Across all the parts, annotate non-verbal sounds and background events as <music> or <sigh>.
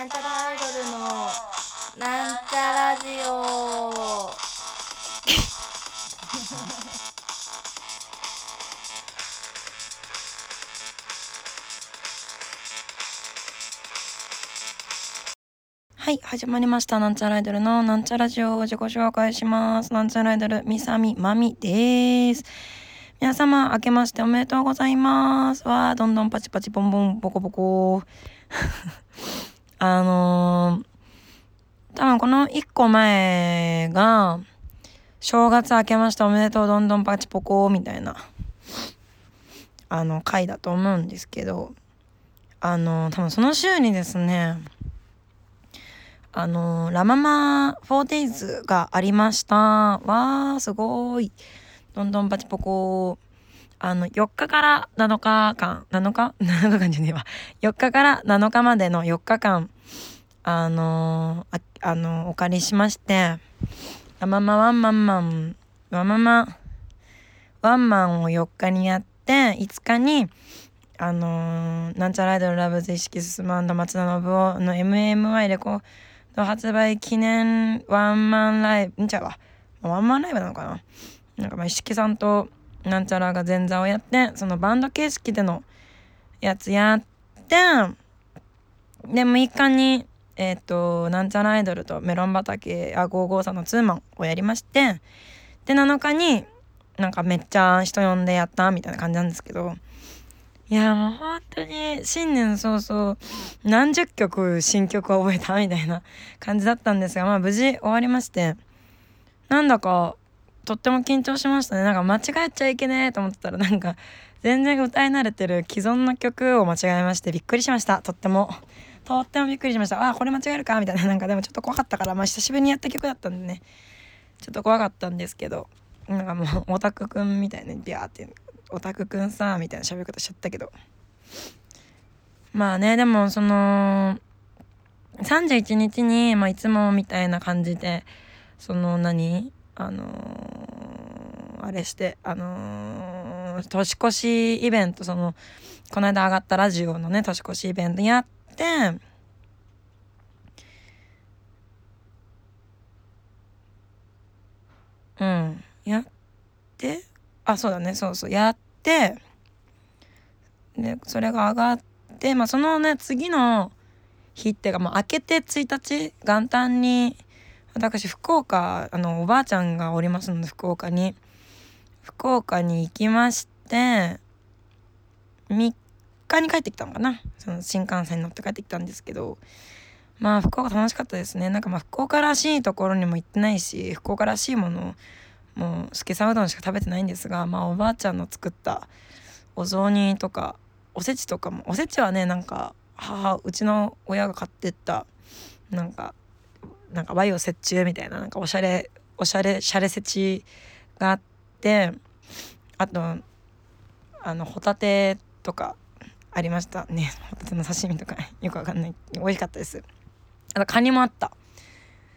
なんちゃらアイドルのなんちゃラジオ <laughs> はい、始まりました。なんちゃらアイドルのなんちゃラジオを自己紹介します。なんちゃらアイドル、みさみまみです。皆様、明けましておめでとうございます。わー、どんどんパチパチボンボンボコボコ。あのー、多分この1個前が、正月明けましておめでとうどんどんパチポコみたいな、あの、回だと思うんですけど、あのー、多分その週にですね、あのラママ 4days がありました。わー、すごい。どんどんパチポコ。あの、4日から7日間、7日 <laughs> ?7 日間じゃねえわ。4日から7日までの4日間、あのあ、あの、お借りしまして、ラママワンマンマン、ワママワンマンを4日にやって、5日に、あのなんちゃらアイドルラブズ意識進む松田信夫の MMY レコード発売記念ワンマンライブんちゃうわワンマンライブなのかななんかまあ石木さんとなんちゃらが前座をやってそのバンド形式でのやつやってで6日にえっ、ー、となんちゃらアイドルとメロン畑あ55さんのツーマンをやりましてで7日になんかめっちゃ人呼んでやったみたいな感じなんですけど。いやもう本当に新年早々何十曲新曲を覚えたみたいな感じだったんですがまあ無事終わりまして。なんだかとっても緊張しましたね。なんか間違えちゃいけねえと思ってたらなんか全然歌い慣れてる既存の曲を間違えましてびっくりしました。とっても。とってもびっくりしました。あこれ間違えるか？みたいな。なんかでもちょっと怖かったからまあ久しぶりにやった曲だったんでね。ちょっと怖かったんですけど。なんかもうオタクくんみたいにビャーってオタクくんさみたいな喋り方しちゃったけど。まあねでもその31日に、まあ、いつもみたいな感じでその何？あの、あれしてあのー、年越しイベントそのこの間上がったラジオのね年越しイベントやってうん。やってあそうだねそうそうやってでそれが上がってまあそのね次の日っていうかもう明けて1日元旦に私福岡あのおばあちゃんがおりますので福岡に。福岡に行きまして3日に帰ってきたのかな。その新幹線に乗って帰ってきたんですけど。まあ福岡楽しかったですね。なんかまあ福岡らしいところにも行ってないし福岡らしいものをもう助さうどんしか食べてないんですがまあおばあちゃんの作ったお雑煮とかおせちとかもおせちはねなんか母うちの親が買ってったなんかなんか和洋折衷みたいななんかおしゃれおしゃれしゃれせちがあってあとあのホタテとかありました。ねホタテの刺身とか。<laughs> よくわかんない。美味しかったです。あとカニもあった。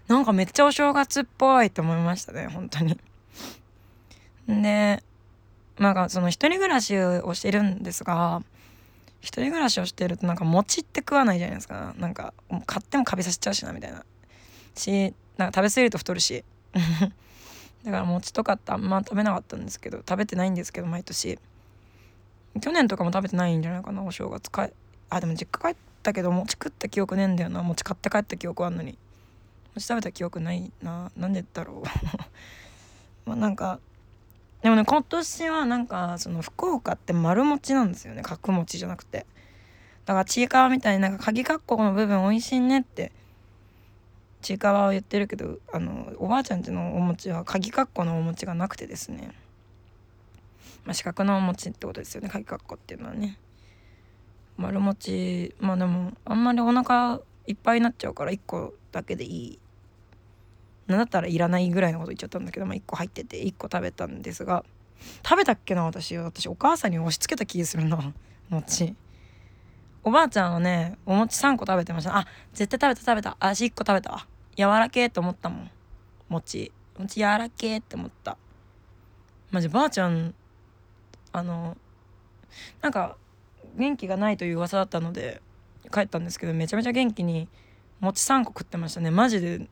なんかめっちゃお正月っぽいと思いましたね本当に。でなんかその一人暮らしをしてるんですが一人暮らしをしてるとなんか餅って食わないじゃないですか。なんか買ってもカビさせちゃうしなみたいな。しなんか食べ過ぎると太るし。<laughs> だから餅とかってあんま食べなかったんですけど食べてないんですけど毎年。去年とかも食べてないんじゃないかなお正月。かあでも実家帰ったけど餅食った記憶ねえんだよな。餅買って帰った記憶あんのに。餅食べた記憶ないな。なんでだろう。<laughs> まあなんかでもね今年はなんかその福岡って丸餅なんですよね。角餅じゃなくて。だからちいかわみたいになんか鍵括弧の部分美味しいねってちいかわを言ってるけどあのおばあちゃんちのお餅は鍵括弧のお餅がなくてですね。まあ四角のお餅ってことですよね鍵括弧っていうのはね。丸餅まあでもあんまりお腹いっぱいになっちゃうから1個だけでいい。なんだったらいらないぐらいのこと言っちゃったんだけど、まあ、1個入ってて1個食べたんですが食べたっけな私私お母さんに押し付けた気するな。餅。おばあちゃんはねお餅3個食べてました。あ絶対食べた食べた。足1個食べた。わ柔らけえと思ったもん。餅餅柔らけえって思った。マジばあちゃんあのなんか元気がないという噂だったので帰ったんですけどめちゃめちゃ元気に餅3個食ってましたね。マジで。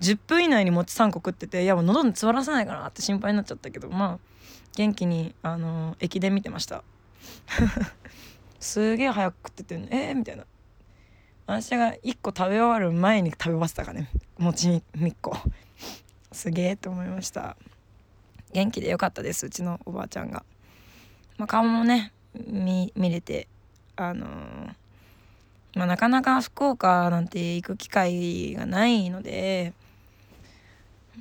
10分以内に餅3個食ってていやもう喉に詰まらせないかなって心配になっちゃったけどまあ元気にあの駅伝見てました。<laughs> すげえ早く食っててえー、みたいな。私が1個食べ終わる前に食べ終わってたかね。餅に1個すげえと思いました。元気でよかったですうちのおばあちゃんが、まあ、顔もね見れてあのー、まあ、なかなか福岡なんて行く機会がないので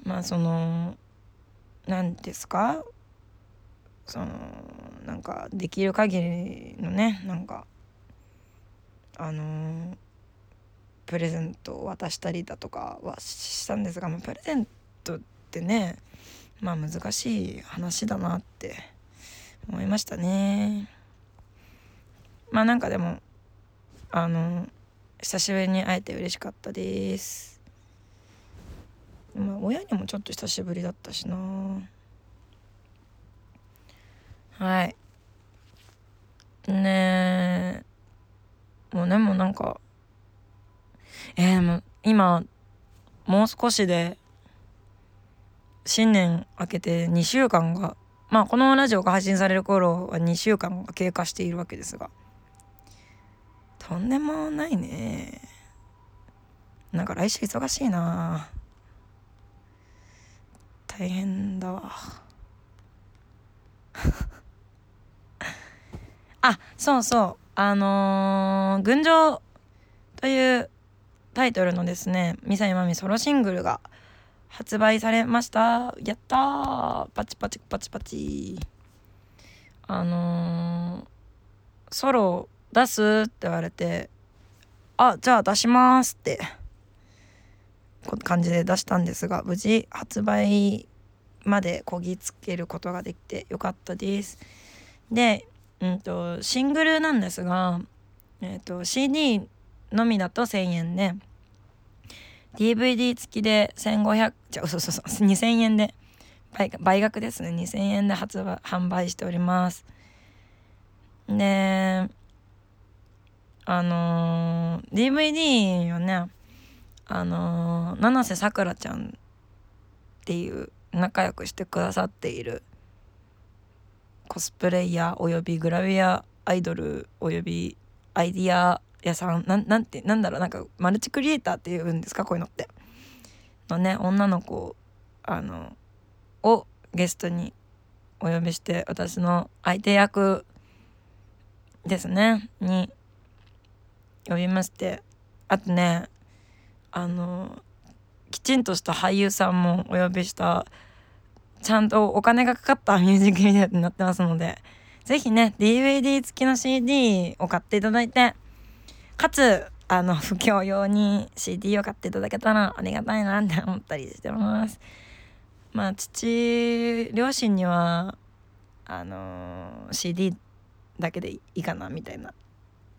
まあその何ですか？そのなんかできる限りのねなんかあのー、プレゼントを渡したりだとかはしたんですが、まあ、プレゼントってねまあ難しい話だなって思いましたね。まあなんかでもあの久しぶりに会えて嬉しかったです。まあ親にもちょっと久しぶりだったしな。はい。ねえ。もうでもなんかえー、も今もう少しで新年明けて2週間がまあこのラジオが配信される頃は2週間が経過しているわけですがとんでもないね。なんか来週忙しいな。大変だわ。<laughs> あそうそう。あのー「群青」というタイトルのですねミサイマミソロシングルが発売されました。やったー。パチパチパチパチ。あのー、ソロ出すって言われてあじゃあ出しますって感じで出したんですが無事発売までこぎつけることができてよかったです。で、うんと、シングルなんですが、えーと、CD のみだと1,000円で DVD 付きで1500じゃそうそうそう2,000円で。倍倍額ですね。2,000円で発売販売しております。であのー、DVD はねあのー、七瀬さくらちゃんっていう仲良くしてくださっているコスプレイヤーおよびグラビアアイドルおよびアイディア屋さんなんなんてなんだろうなんかマルチクリエイターっていうんですか？こういうのって。のね女の子あのをゲストにお呼びして私の相手役ですねに呼びまして。あとねあのきちんとした俳優さんもお呼びしたちゃんとお金がかかったミュージックビデオになってますので是非ね DVD 付きの CD を買っていただいてかつあの不況用に CD を買っていただけたらありがたいなって思ったりしてます。まあ父両親にはあの CD だけでいいかなみたいな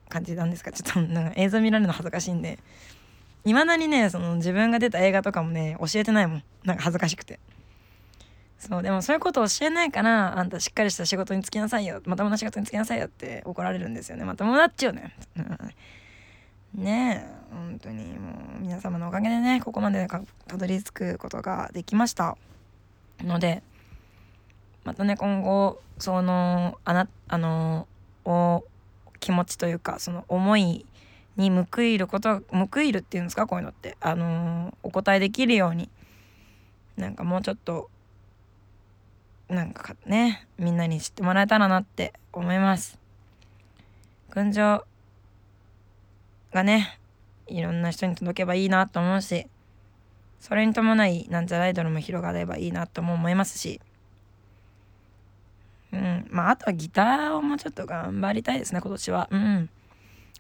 感じなんですか。ちょっとなんか映像見られるの恥ずかしいんで。いまだにねその自分が出た映画とかもね教えてないもん。なんか恥ずかしくて。そうでもそういうこと教えないからあんたしっかりした仕事に就きなさいよ。まともな仕事に就きなさいよって怒られるんですよね。まともだっちゅうねねえ本当にもう皆様のおかげでねここまでたどり着くことができました。のでまたね今後そのあなあのお気持ちというかその思いに報いること報いるっていうんですかこういうのって。あの、お答えできるように。なんかもうちょっとなんかねみんなに知ってもらえたらなって思います。群青がねいろんな人に届けばいいなと思うしそれに伴いなんちゃらアイドルも広がればいいなとも思いますし。うんまああとはギターをもうちょっと頑張りたいですね今年は。うん。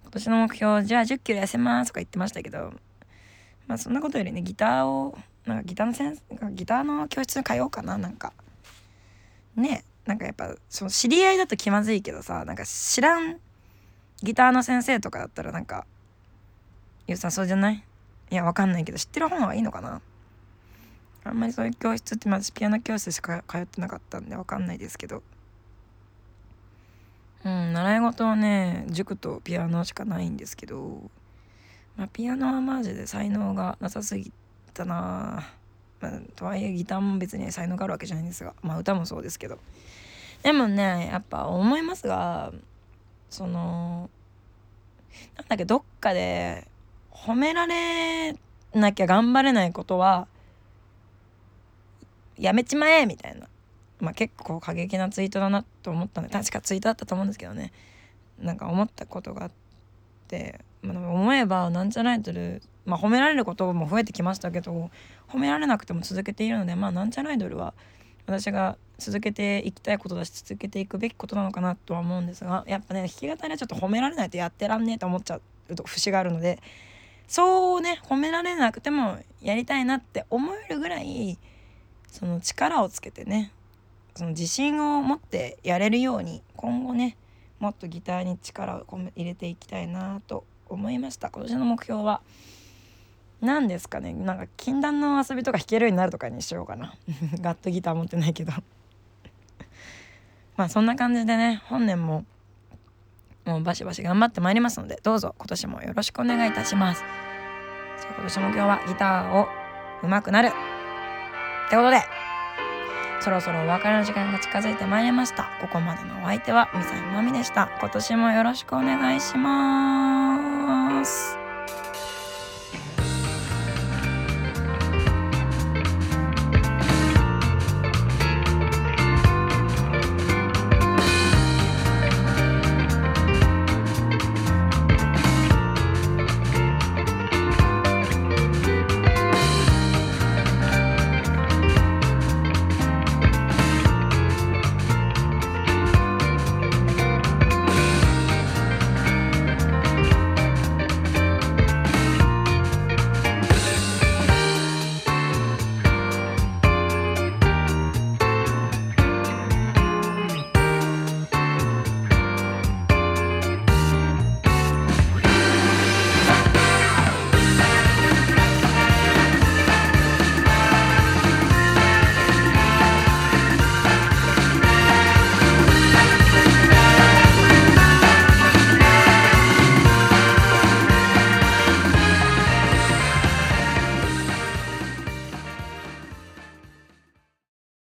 今年の目標じゃあ1 0キロ痩せますとか言ってましたけどまあそんなことよりねギターをなんかギターの先生ギターの教室に通おうかななんか。ねなんかやっぱその知り合いだと気まずいけどさなんか知らんギターの先生とかだったらなんか良さそうじゃない？いやわかんないけど知ってる方がいいのかな？あんまりそういう教室って私ピアノ教室しか通ってなかったんでわかんないですけど。うん習い事はね塾とピアノしかないんですけど。まあ、ピアノはマジで才能がなさすぎたな、まあ、とはいえギターも別に才能があるわけじゃないんですが。まあ歌もそうですけど。でもねやっぱ思いますがそのなんだっけどっかで褒められなきゃ頑張れないことはやめちまえみたいな。まあ結構過激なツイートだなと思ったんで確かツイートだったと思うんですけどね。なんか思ったことがあってまあ、思えばなんちゃらアイドル、まあ、褒められることも増えてきましたけど褒められなくても続けているのでまあなんちゃらアイドルは私が続けていきたいことだし続けていくべきことなのかなとは思うんですがやっぱね弾き語りはちょっと褒められないとやってらんねえと思っちゃうと節があるのでそうね褒められなくてもやりたいなって思えるぐらいその力をつけてねその自信を持ってやれるように今後ねもっとギターに力を入れていきたいなと思いました。今年の目標は何ですかね？なんか禁断の遊びとか弾けるようになるとかにしようかな。<laughs> ガットギター持ってないけど。<laughs> まあそんな感じでね本年ももうバシバシ頑張ってまいりますのでどうぞ今年もよろしくお願いいたします。じゃあ今年も今日はギターを上手くなるってことでそろそろお別れの時間が近づいてまいりました。ここまでのお相手はみさみまみでした。今年もよろしくお願いします。